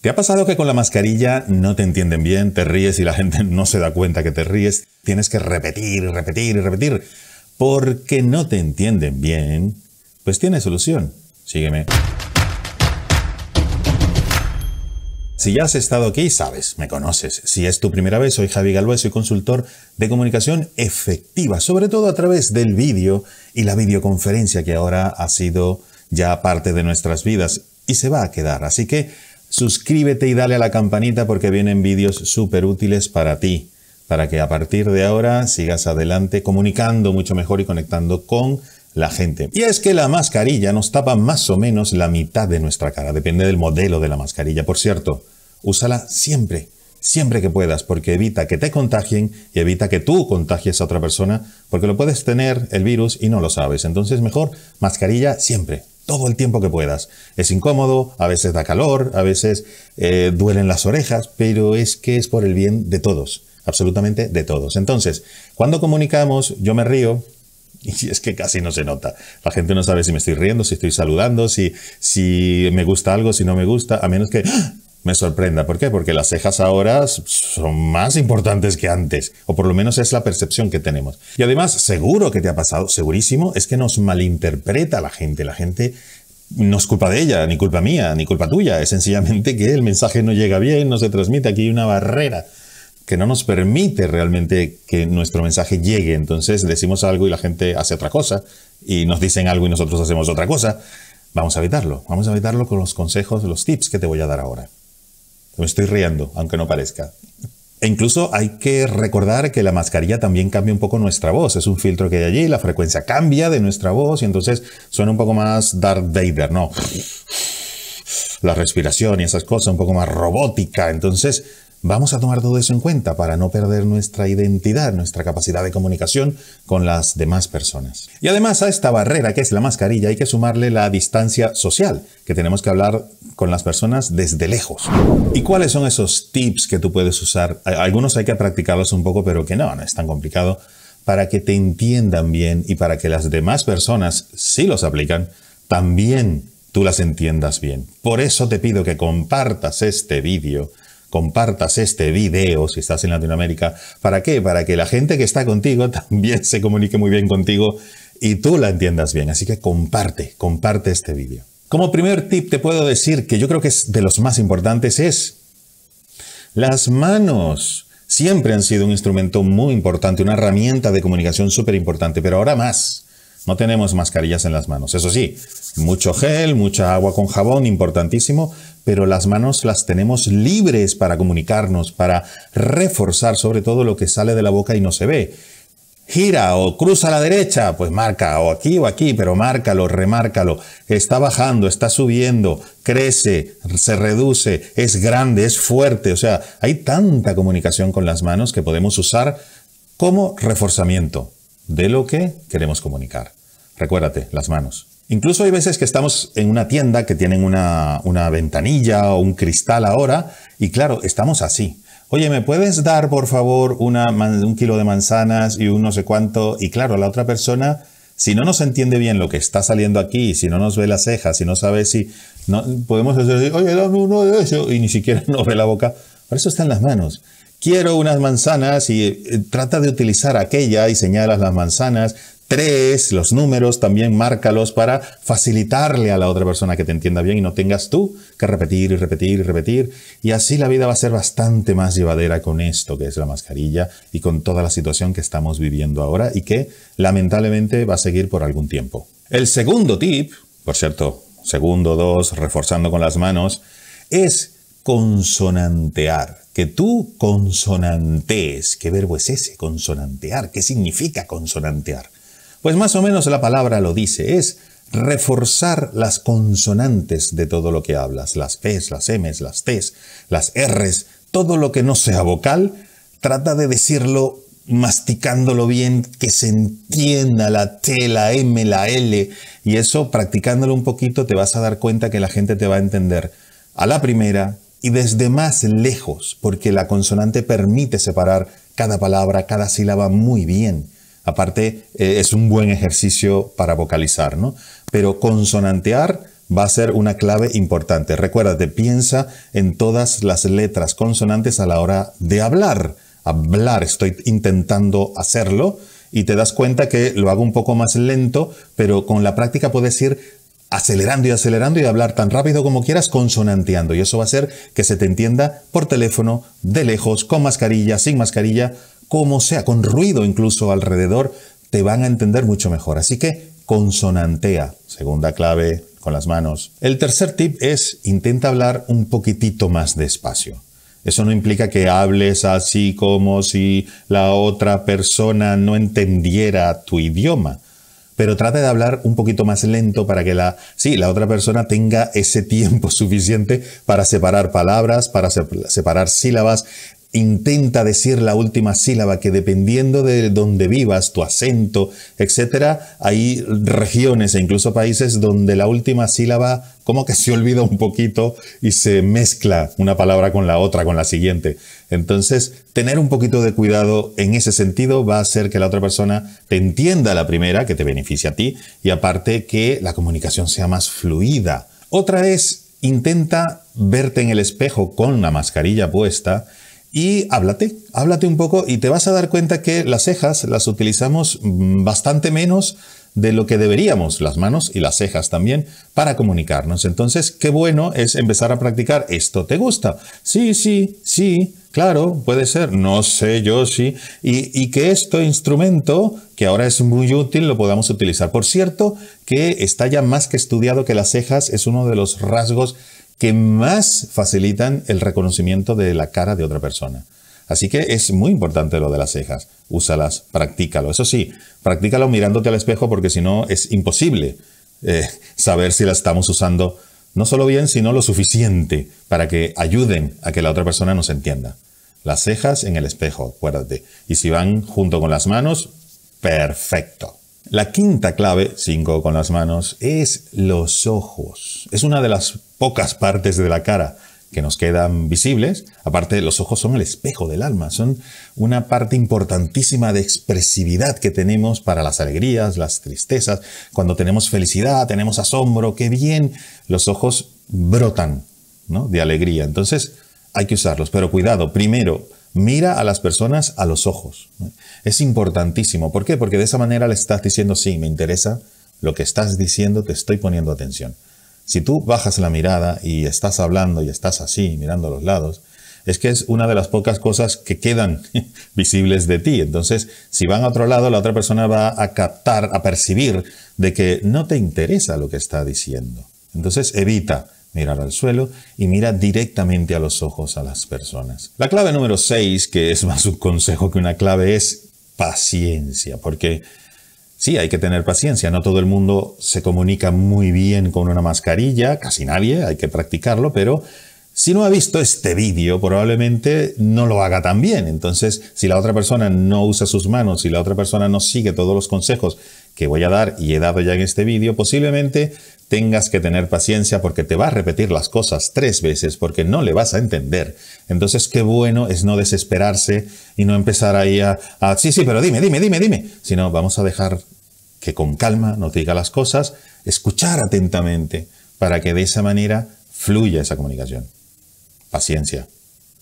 ¿Te ha pasado que con la mascarilla no te entienden bien, te ríes y la gente no se da cuenta que te ríes? Tienes que repetir y repetir y repetir. Porque no te entienden bien, pues tiene solución. Sígueme. Si ya has estado aquí, sabes, me conoces. Si es tu primera vez, soy Javi Galvez, soy consultor de comunicación efectiva, sobre todo a través del vídeo y la videoconferencia que ahora ha sido ya parte de nuestras vidas y se va a quedar. Así que suscríbete y dale a la campanita porque vienen vídeos súper útiles para ti, para que a partir de ahora sigas adelante comunicando mucho mejor y conectando con la gente. Y es que la mascarilla nos tapa más o menos la mitad de nuestra cara, depende del modelo de la mascarilla. Por cierto, úsala siempre, siempre que puedas, porque evita que te contagien y evita que tú contagies a otra persona, porque lo puedes tener el virus y no lo sabes. Entonces mejor mascarilla siempre, todo el tiempo que puedas. Es incómodo, a veces da calor, a veces eh, duelen las orejas, pero es que es por el bien de todos, absolutamente de todos. Entonces, cuando comunicamos, yo me río, y es que casi no se nota. La gente no sabe si me estoy riendo, si estoy saludando, si, si me gusta algo, si no me gusta, a menos que ¡ah! Me sorprenda. ¿Por qué? Porque las cejas ahora son más importantes que antes, o por lo menos es la percepción que tenemos. Y además, seguro que te ha pasado, segurísimo, es que nos malinterpreta la gente. La gente no es culpa de ella, ni culpa mía, ni culpa tuya. Es sencillamente que el mensaje no llega bien, no se transmite. Aquí hay una barrera que no nos permite realmente que nuestro mensaje llegue. Entonces decimos algo y la gente hace otra cosa, y nos dicen algo y nosotros hacemos otra cosa. Vamos a evitarlo. Vamos a evitarlo con los consejos, los tips que te voy a dar ahora. Me estoy riendo, aunque no parezca. E incluso hay que recordar que la mascarilla también cambia un poco nuestra voz. Es un filtro que hay allí, la frecuencia cambia de nuestra voz y entonces suena un poco más Darth Vader, ¿no? La respiración y esas cosas, un poco más robótica. Entonces, Vamos a tomar todo eso en cuenta para no perder nuestra identidad, nuestra capacidad de comunicación con las demás personas. Y además a esta barrera que es la mascarilla hay que sumarle la distancia social, que tenemos que hablar con las personas desde lejos. ¿Y cuáles son esos tips que tú puedes usar? Algunos hay que practicarlos un poco, pero que no, no es tan complicado, para que te entiendan bien y para que las demás personas, si los aplican, también tú las entiendas bien. Por eso te pido que compartas este vídeo compartas este video si estás en Latinoamérica. ¿Para qué? Para que la gente que está contigo también se comunique muy bien contigo y tú la entiendas bien. Así que comparte, comparte este vídeo. Como primer tip te puedo decir que yo creo que es de los más importantes es las manos. Siempre han sido un instrumento muy importante, una herramienta de comunicación súper importante, pero ahora más. No tenemos mascarillas en las manos. Eso sí, mucho gel, mucha agua con jabón, importantísimo, pero las manos las tenemos libres para comunicarnos, para reforzar sobre todo lo que sale de la boca y no se ve. Gira o cruza a la derecha, pues marca, o aquí o aquí, pero márcalo, remárcalo. Está bajando, está subiendo, crece, se reduce, es grande, es fuerte. O sea, hay tanta comunicación con las manos que podemos usar como reforzamiento de lo que queremos comunicar. Recuérdate, las manos. Incluso hay veces que estamos en una tienda que tienen una, ventanilla o un cristal ahora y claro, estamos así. Oye, ¿me puedes dar por favor una, un kilo de manzanas y un no sé cuánto? Y claro, la otra persona, si no nos entiende bien lo que está saliendo aquí, si no nos ve las cejas, si no sabe si... No, podemos decir, oye, dame uno de eso y ni siquiera nos ve la boca. Por eso están las manos quiero unas manzanas y eh, trata de utilizar aquella y señalas las manzanas, Tres, los números también márcalos para facilitarle a la otra persona que te entienda bien y no tengas tú que repetir y repetir y repetir. Y así la vida va a ser bastante más llevadera con esto que es la mascarilla y con toda la situación que estamos viviendo ahora y que lamentablemente va a seguir por algún tiempo. El segundo tip, por cierto, segundo, dos, reforzando con las manos, es consonantear. Que tú consonantees. ¿Qué verbo es ese? Consonantear. ¿Qué significa consonantear? Pues más o menos la palabra lo dice, es reforzar las consonantes de todo lo que hablas, las P's, las M's, las T's, las R's, todo lo que no sea vocal, trata de decirlo masticándolo bien, que se entienda la T, la M, la L, y eso practicándolo un poquito te vas a dar cuenta que la gente te va a entender a la primera y desde más lejos, porque la consonante permite separar cada palabra, cada sílaba muy bien. Aparte, eh, es un buen ejercicio para vocalizar, ¿no? Pero consonantear va a ser una clave importante. Recuérdate, piensa en todas las letras consonantes a la hora de hablar. Hablar, estoy intentando hacerlo y te das cuenta que lo hago un poco más lento, pero con la práctica puedes ir acelerando y acelerando y hablar tan rápido como quieras consonanteando. Y eso va a hacer que se te entienda por teléfono, de lejos, con mascarilla, sin mascarilla, como sea, con ruido incluso alrededor, te van a entender mucho mejor. Así que consonantea, segunda clave con las manos. El tercer tip es intenta hablar un poquitito más despacio. Eso no implica que hables así como si la otra persona no entendiera tu idioma, pero trata de hablar un poquito más lento para que la, sí, la otra persona tenga ese tiempo suficiente para separar palabras, para separar sílabas, intenta decir la última sílaba que dependiendo de donde vivas, tu acento, etcétera, hay regiones e incluso países donde la última sílaba como que se olvida un poquito y se mezcla una palabra con la otra, con la siguiente. Entonces, tener un poquito de cuidado en ese sentido va a hacer que la otra persona te entienda la primera, que te beneficie a ti, y aparte que la comunicación sea más fluida. Otra es, intenta verte en el espejo con la mascarilla puesta y háblate, háblate un poco y te vas a dar cuenta que las cejas las utilizamos mm, bastante menos de lo que deberíamos, las manos y las cejas también, para comunicarnos. Entonces, qué bueno es empezar a practicar esto. ¿Te gusta? Sí, sí, sí, claro, puede ser. No sé yo sí. Y, y que este instrumento, que ahora es muy útil, lo podamos utilizar. Por cierto, que está ya más que estudiado que las cejas es uno de los rasgos que más facilitan el reconocimiento de la cara de otra persona. Así que es muy importante lo de las cejas. Úsalas, practícalo. Eso sí, practícalo mirándote al espejo porque si no es imposible eh, saber si las estamos usando no solo bien, sino lo suficiente para que ayuden a que la otra persona nos entienda. Las cejas en el espejo, acuérdate. Y si van junto con las manos, perfecto. La quinta clave, cinco con las manos, es los ojos. Es una de las pocas partes de la cara que nos quedan visibles. Aparte, los ojos son el espejo del alma, son una parte importantísima de expresividad que tenemos para las alegrías, las tristezas. Cuando tenemos felicidad, tenemos asombro, qué bien, los ojos brotan ¿no? de alegría. Entonces, hay que usarlos. Pero cuidado, primero, Mira a las personas a los ojos. Es importantísimo. ¿Por qué? Porque de esa manera le estás diciendo, sí, me interesa lo que estás diciendo, te estoy poniendo atención. Si tú bajas la mirada y estás hablando y estás así, mirando a los lados, es que es una de las pocas cosas que quedan visibles de ti. Entonces, si van a otro lado, la otra persona va a captar, a percibir de que no te interesa lo que está diciendo. Entonces, evita mirar al suelo y mira directamente a los ojos a las personas. La clave número 6, que es más un consejo que una clave, es paciencia, porque sí, hay que tener paciencia, no todo el mundo se comunica muy bien con una mascarilla, casi nadie, hay que practicarlo, pero si no ha visto este vídeo, probablemente no lo haga tan bien. Entonces, si la otra persona no usa sus manos, si la otra persona no sigue todos los consejos que voy a dar y he dado ya en este vídeo, posiblemente tengas que tener paciencia porque te va a repetir las cosas tres veces porque no le vas a entender. Entonces, qué bueno es no desesperarse y no empezar ahí a, a sí, sí, pero dime, dime, dime, dime. Sino vamos a dejar que con calma nos diga las cosas, escuchar atentamente para que de esa manera fluya esa comunicación. Paciencia.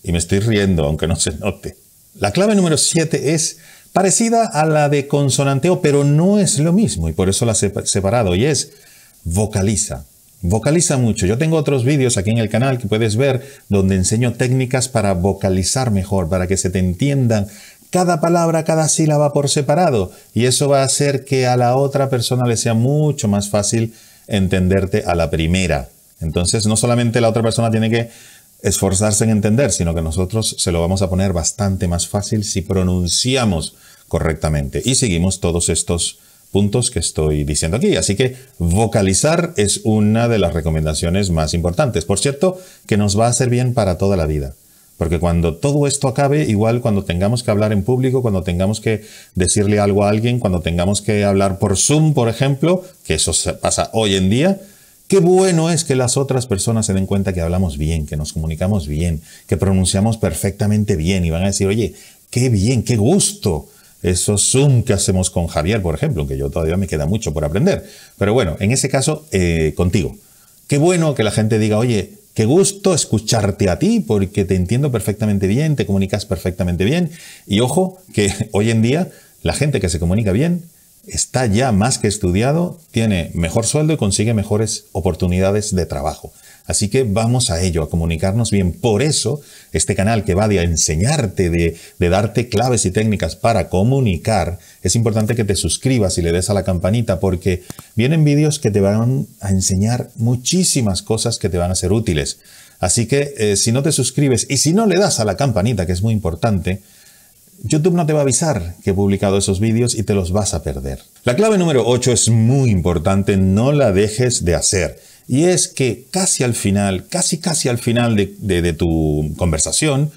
Y me estoy riendo, aunque no se note. La clave número siete es parecida a la de consonanteo, pero no es lo mismo y por eso la he separado y es vocaliza. Vocaliza mucho. Yo tengo otros vídeos aquí en el canal que puedes ver donde enseño técnicas para vocalizar mejor, para que se te entiendan cada palabra, cada sílaba por separado. Y eso va a hacer que a la otra persona le sea mucho más fácil entenderte a la primera. Entonces, no solamente la otra persona tiene que esforzarse en entender, sino que nosotros se lo vamos a poner bastante más fácil si pronunciamos correctamente y seguimos todos estos puntos que estoy diciendo aquí. Así que vocalizar es una de las recomendaciones más importantes. Por cierto, que nos va a hacer bien para toda la vida. Porque cuando todo esto acabe, igual cuando tengamos que hablar en público, cuando tengamos que decirle algo a alguien, cuando tengamos que hablar por Zoom, por ejemplo, que eso pasa hoy en día, Qué bueno es que las otras personas se den cuenta que hablamos bien, que nos comunicamos bien, que pronunciamos perfectamente bien y van a decir, oye, qué bien, qué gusto esos Zoom que hacemos con Javier, por ejemplo, que yo todavía me queda mucho por aprender. Pero bueno, en ese caso, eh, contigo. Qué bueno que la gente diga, oye, qué gusto escucharte a ti porque te entiendo perfectamente bien, te comunicas perfectamente bien. Y ojo, que hoy en día la gente que se comunica bien está ya más que estudiado, tiene mejor sueldo y consigue mejores oportunidades de trabajo. Así que vamos a ello, a comunicarnos bien. Por eso, este canal que va de enseñarte, de, de, darte claves y técnicas para comunicar, es importante que te suscribas y le des a la campanita porque vienen vídeos que te van a enseñar muchísimas cosas que te van a ser útiles. Así que eh, si no te suscribes y si no le das a la campanita, que es muy importante, YouTube no te va a avisar que he publicado esos vídeos y te los vas a perder. La clave número 8 es muy importante, no la dejes de hacer. Y es que casi al final, casi casi al final de, tu conversación,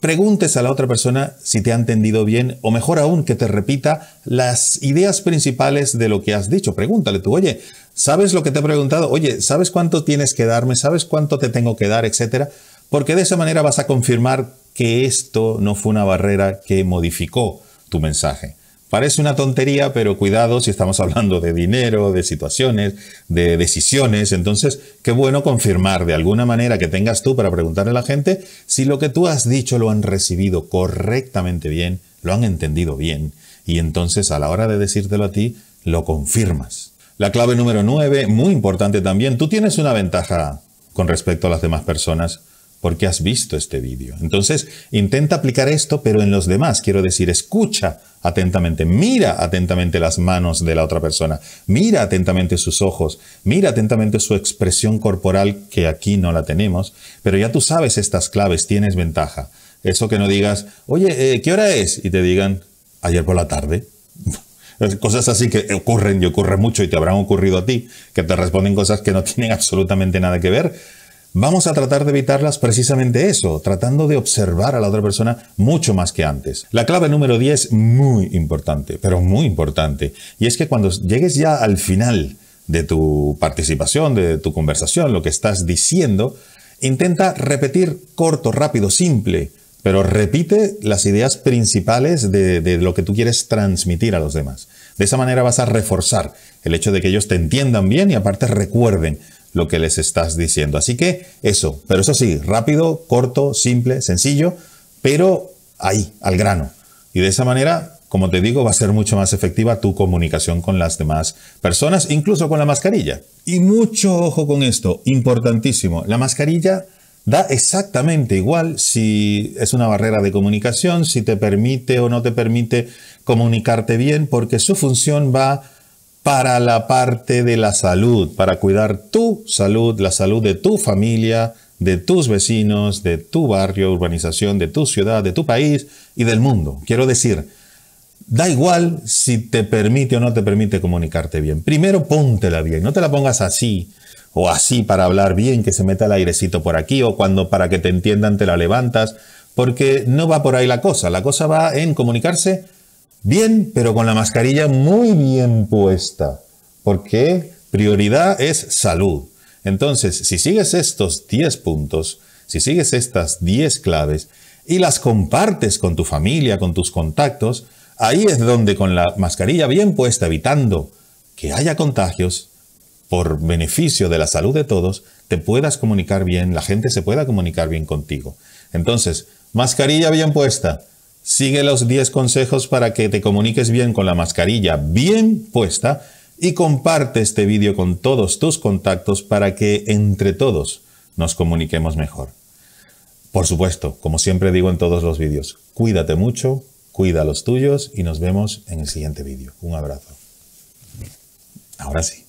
preguntes a la otra persona si te ha entendido bien o mejor aún que te repita las ideas principales de lo que has dicho. Pregúntale tú, oye, ¿sabes lo que te he preguntado? Oye, ¿sabes cuánto tienes que darme? ¿Sabes cuánto te tengo que dar? Etcétera. Porque de esa manera vas a confirmar que esto no fue una barrera que modificó tu mensaje. Parece una tontería, pero cuidado si estamos hablando de dinero, de situaciones, de decisiones. Entonces, qué bueno confirmar de alguna manera que tengas tú para preguntarle a la gente si lo que tú has dicho lo han recibido correctamente bien, lo han entendido bien. Y entonces a la hora de decírtelo a ti, lo confirmas. La clave número 9, muy importante también, tú tienes una ventaja con respecto a las demás personas porque has visto este vídeo. Entonces, intenta aplicar esto, pero en los demás. Quiero decir, escucha atentamente, mira atentamente las manos de la otra persona, mira atentamente sus ojos, mira atentamente su expresión corporal, que aquí no la tenemos, pero ya tú sabes estas claves, tienes ventaja. Eso que no digas, oye, eh, ¿qué hora es? Y te digan, ayer por la tarde. Cosas así que ocurren y ocurren mucho y te habrán ocurrido a ti, que te responden cosas que no tienen absolutamente nada que ver Vamos a tratar de evitarlas precisamente eso, tratando de observar a la otra persona mucho más que antes. La clave número 10, muy importante, pero muy importante, y es que cuando llegues ya al final de tu participación, de tu conversación, lo que estás diciendo, intenta repetir corto, rápido, simple, pero repite las ideas principales de, de, lo que tú quieres transmitir a los demás. De esa manera vas a reforzar el hecho de que ellos te entiendan bien y aparte recuerden lo que les estás diciendo. Así que eso, pero eso sí, rápido, corto, simple, sencillo, pero ahí, al grano. Y de esa manera, como te digo, va a ser mucho más efectiva tu comunicación con las demás personas, incluso con la mascarilla. Y mucho ojo con esto, importantísimo. La mascarilla da exactamente igual si es una barrera de comunicación, si te permite o no te permite comunicarte bien, porque su función va para la parte de la salud, para cuidar tu salud, la salud de tu familia, de tus vecinos, de tu barrio, urbanización, de tu ciudad, de tu país y del mundo. Quiero decir, da igual si te permite o no te permite comunicarte bien. Primero póntela bien, no te la pongas así o así para hablar bien, que se meta el airecito por aquí o cuando para que te entiendan te la levantas, porque no va por ahí la cosa. La cosa va en comunicarse Bien, pero con la mascarilla muy bien puesta, porque prioridad es salud. Entonces, si sigues estos 10 puntos, si sigues estas 10 claves y las compartes con tu familia, con tus contactos, ahí es donde con la mascarilla bien puesta, evitando que haya contagios, por beneficio de la salud de todos, te puedas comunicar bien, la gente se pueda comunicar bien contigo. Entonces, mascarilla bien puesta, Sigue los 10 consejos para que te comuniques bien con la mascarilla bien puesta y comparte este vídeo con todos tus contactos para que entre todos nos comuniquemos mejor. Por supuesto, como siempre digo en todos los vídeos, cuídate mucho, cuida los tuyos y nos vemos en el siguiente vídeo. Un abrazo. Ahora sí.